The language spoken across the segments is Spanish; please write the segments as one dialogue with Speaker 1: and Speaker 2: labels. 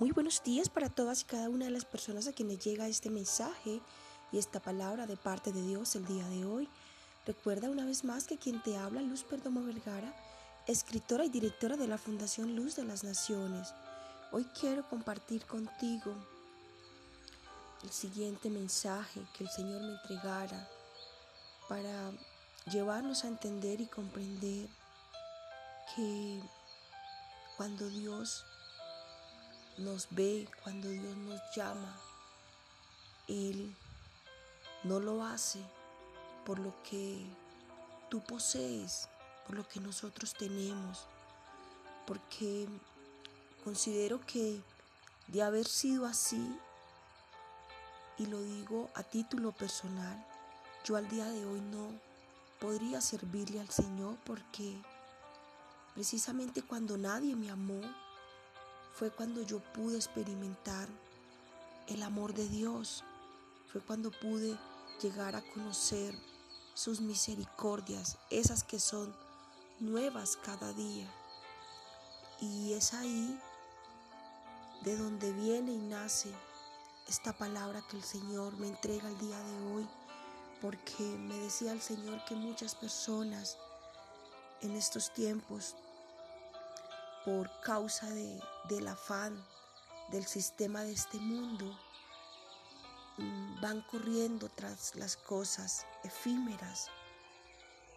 Speaker 1: Muy buenos días para todas y cada una de las personas a quienes llega este mensaje y esta palabra de parte de Dios el día de hoy. Recuerda una vez más que quien te habla, Luz Perdomo Vergara, escritora y directora de la Fundación Luz de las Naciones. Hoy quiero compartir contigo el siguiente mensaje que el Señor me entregara para llevarnos a entender y comprender que cuando Dios nos ve, cuando Dios nos llama, Él no lo hace por lo que tú posees, por lo que nosotros tenemos, porque considero que de haber sido así, y lo digo a título personal, yo al día de hoy no podría servirle al Señor porque precisamente cuando nadie me amó, fue cuando yo pude experimentar el amor de Dios. Fue cuando pude llegar a conocer sus misericordias, esas que son nuevas cada día. Y es ahí de donde viene y nace esta palabra que el Señor me entrega el día de hoy, porque me decía el Señor que muchas personas en estos tiempos por causa de, del afán del sistema de este mundo, mm, van corriendo tras las cosas efímeras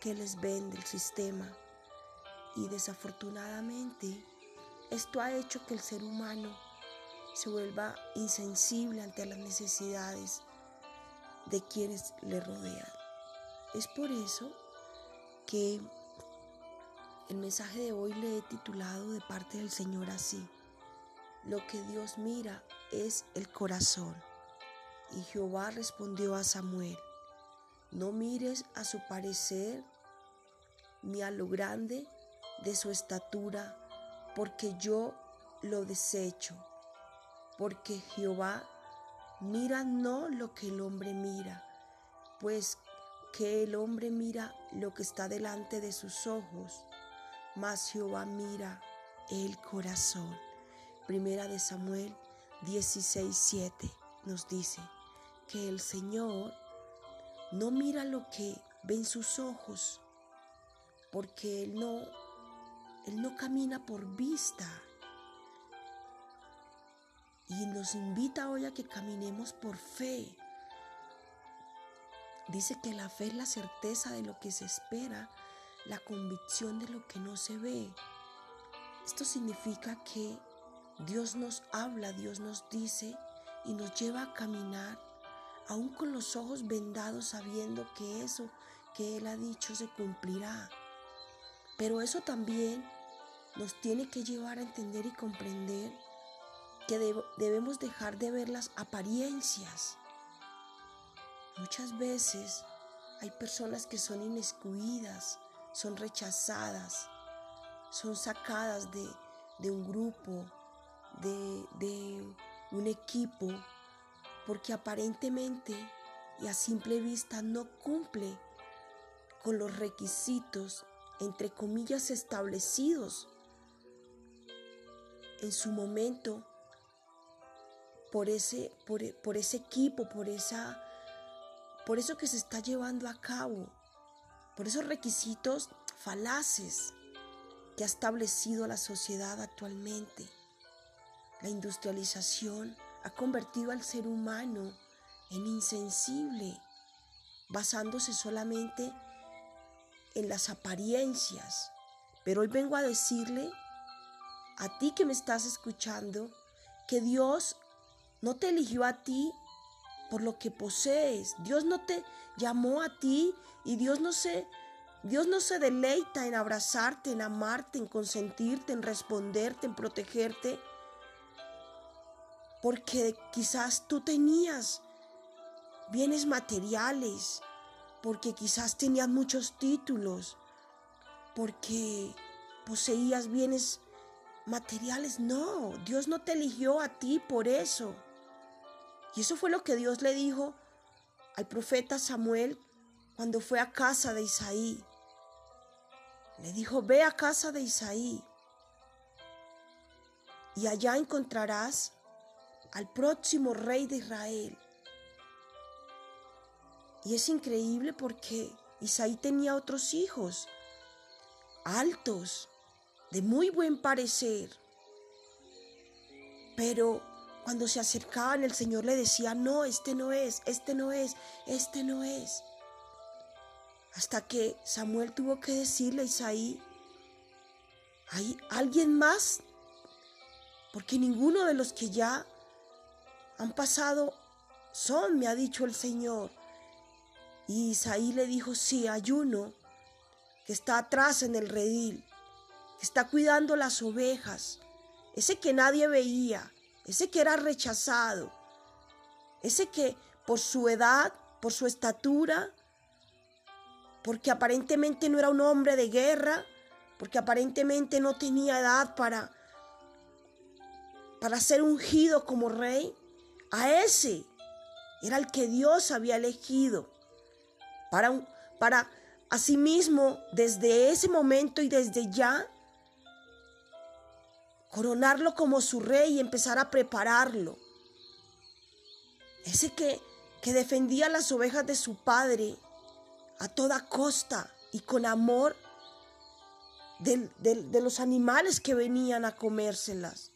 Speaker 1: que les vende el sistema. Y desafortunadamente esto ha hecho que el ser humano se vuelva insensible ante las necesidades de quienes le rodean. Es por eso que el mensaje de hoy le he titulado de parte del Señor así. Lo que Dios mira es el corazón. Y Jehová respondió a Samuel, no mires a su parecer ni a lo grande de su estatura, porque yo lo desecho. Porque Jehová mira no lo que el hombre mira, pues que el hombre mira lo que está delante de sus ojos mas Jehová mira el corazón. Primera de Samuel 16:7 nos dice que el Señor no mira lo que ven sus ojos, porque Él no, Él no camina por vista. Y nos invita hoy a que caminemos por fe. Dice que la fe es la certeza de lo que se espera la convicción de lo que no se ve. Esto significa que Dios nos habla, Dios nos dice y nos lleva a caminar, aún con los ojos vendados, sabiendo que eso que Él ha dicho se cumplirá. Pero eso también nos tiene que llevar a entender y comprender que debemos dejar de ver las apariencias. Muchas veces hay personas que son inexcluidas, son rechazadas, son sacadas de, un grupo, de, de un equipo, porque aparentemente y a simple vista no cumple con los requisitos, entre comillas, establecidos en su momento por ese, por, por ese equipo, por, esa, por eso que se está llevando a cabo por esos requisitos falaces que ha establecido la sociedad actualmente. La industrialización ha convertido al ser humano en insensible, basándose solamente en las apariencias. Pero hoy vengo a decirle a ti que me estás escuchando que Dios no te eligió a ti por lo que posees. Dios no te llamó a ti y Dios no se Dios no se deleita en abrazarte, en amarte, en consentirte, en responderte, en protegerte. Porque quizás tú tenías bienes materiales, porque quizás tenías muchos títulos, porque poseías bienes materiales. No, Dios no te eligió a ti por eso. Y eso fue lo que Dios le dijo al profeta Samuel cuando fue a casa de Isaí. Le dijo, ve a casa de Isaí. y allá encontrarás al próximo rey de Israel. Y es increíble porque Isaí tenía otros hijos, altos, de muy buen parecer. Pero cuando se acercaban el Señor le decía, no, este no es, este no es, este no es. Hasta que Samuel tuvo que decirle a Isaí, ¿hay alguien más? Porque ninguno de los que ya han pasado son, me ha dicho el Señor. Y Isaí le dijo, sí, hay uno que está atrás en el redil, que está cuidando las ovejas, ese que nadie veía, ese que era rechazado, ese que por su edad, por su estatura, porque aparentemente no era un hombre de guerra, porque aparentemente no tenía edad para, para ser ungido como rey, a ese era el que Dios había elegido para, para asimismo desde ese momento y desde ya coronarlo como su rey y empezar a prepararlo. Ese que, que defendía las ovejas de su padre a toda costa y con amor de, de los animales que venían a comérselas.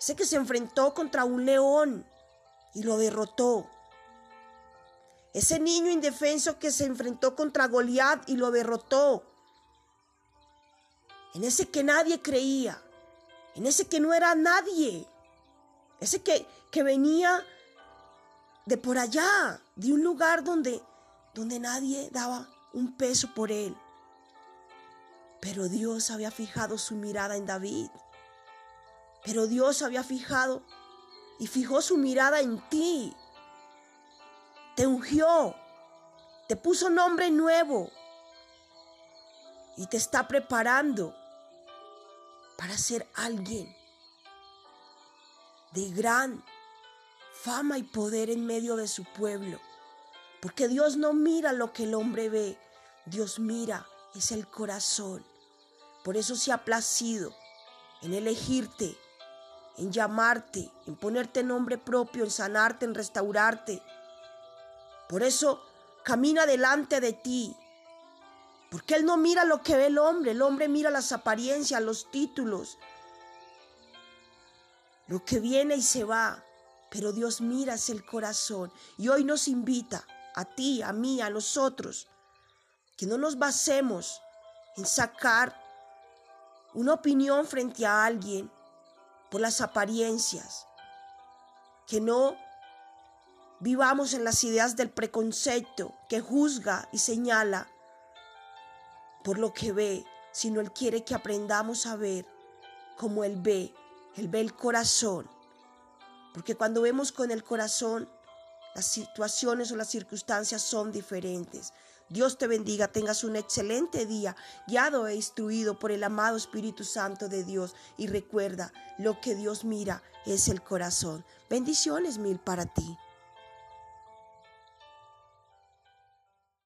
Speaker 1: Ese que se enfrentó contra un león y lo derrotó. Ese niño indefenso que se enfrentó contra Goliat y lo derrotó. En ese que nadie creía en ese que no era nadie, ese que, que venía de por allá, de un lugar donde, donde nadie daba un peso por él. Pero Dios había fijado su mirada en David. Pero Dios había fijado y fijó su mirada en ti. Te ungió, te puso nombre nuevo y te está preparando para ser alguien de gran fama y poder en medio de su pueblo. Porque Dios no mira lo que el hombre ve, Dios mira es el corazón. Por eso se ha placido en elegirte, en llamarte, en ponerte nombre propio, en sanarte, en restaurarte. Por eso camina delante de ti, porque Él no mira lo que ve el hombre, el hombre mira las apariencias, los títulos, lo que viene y se va, pero Dios mira es el corazón. Y hoy nos invita a ti, a mí, a nosotros, que no nos basemos en sacar una opinión frente a alguien por las apariencias, que no vivamos en las ideas del preconcepto que juzga y señala, por lo que ve, sino Él quiere que aprendamos a ver como Él ve. Él ve el corazón. Porque cuando vemos con el corazón, las situaciones o las circunstancias son diferentes. Dios te bendiga, tengas un excelente día, guiado e instruido por el amado Espíritu Santo de Dios. Y recuerda, lo que Dios mira es el corazón. Bendiciones mil para ti.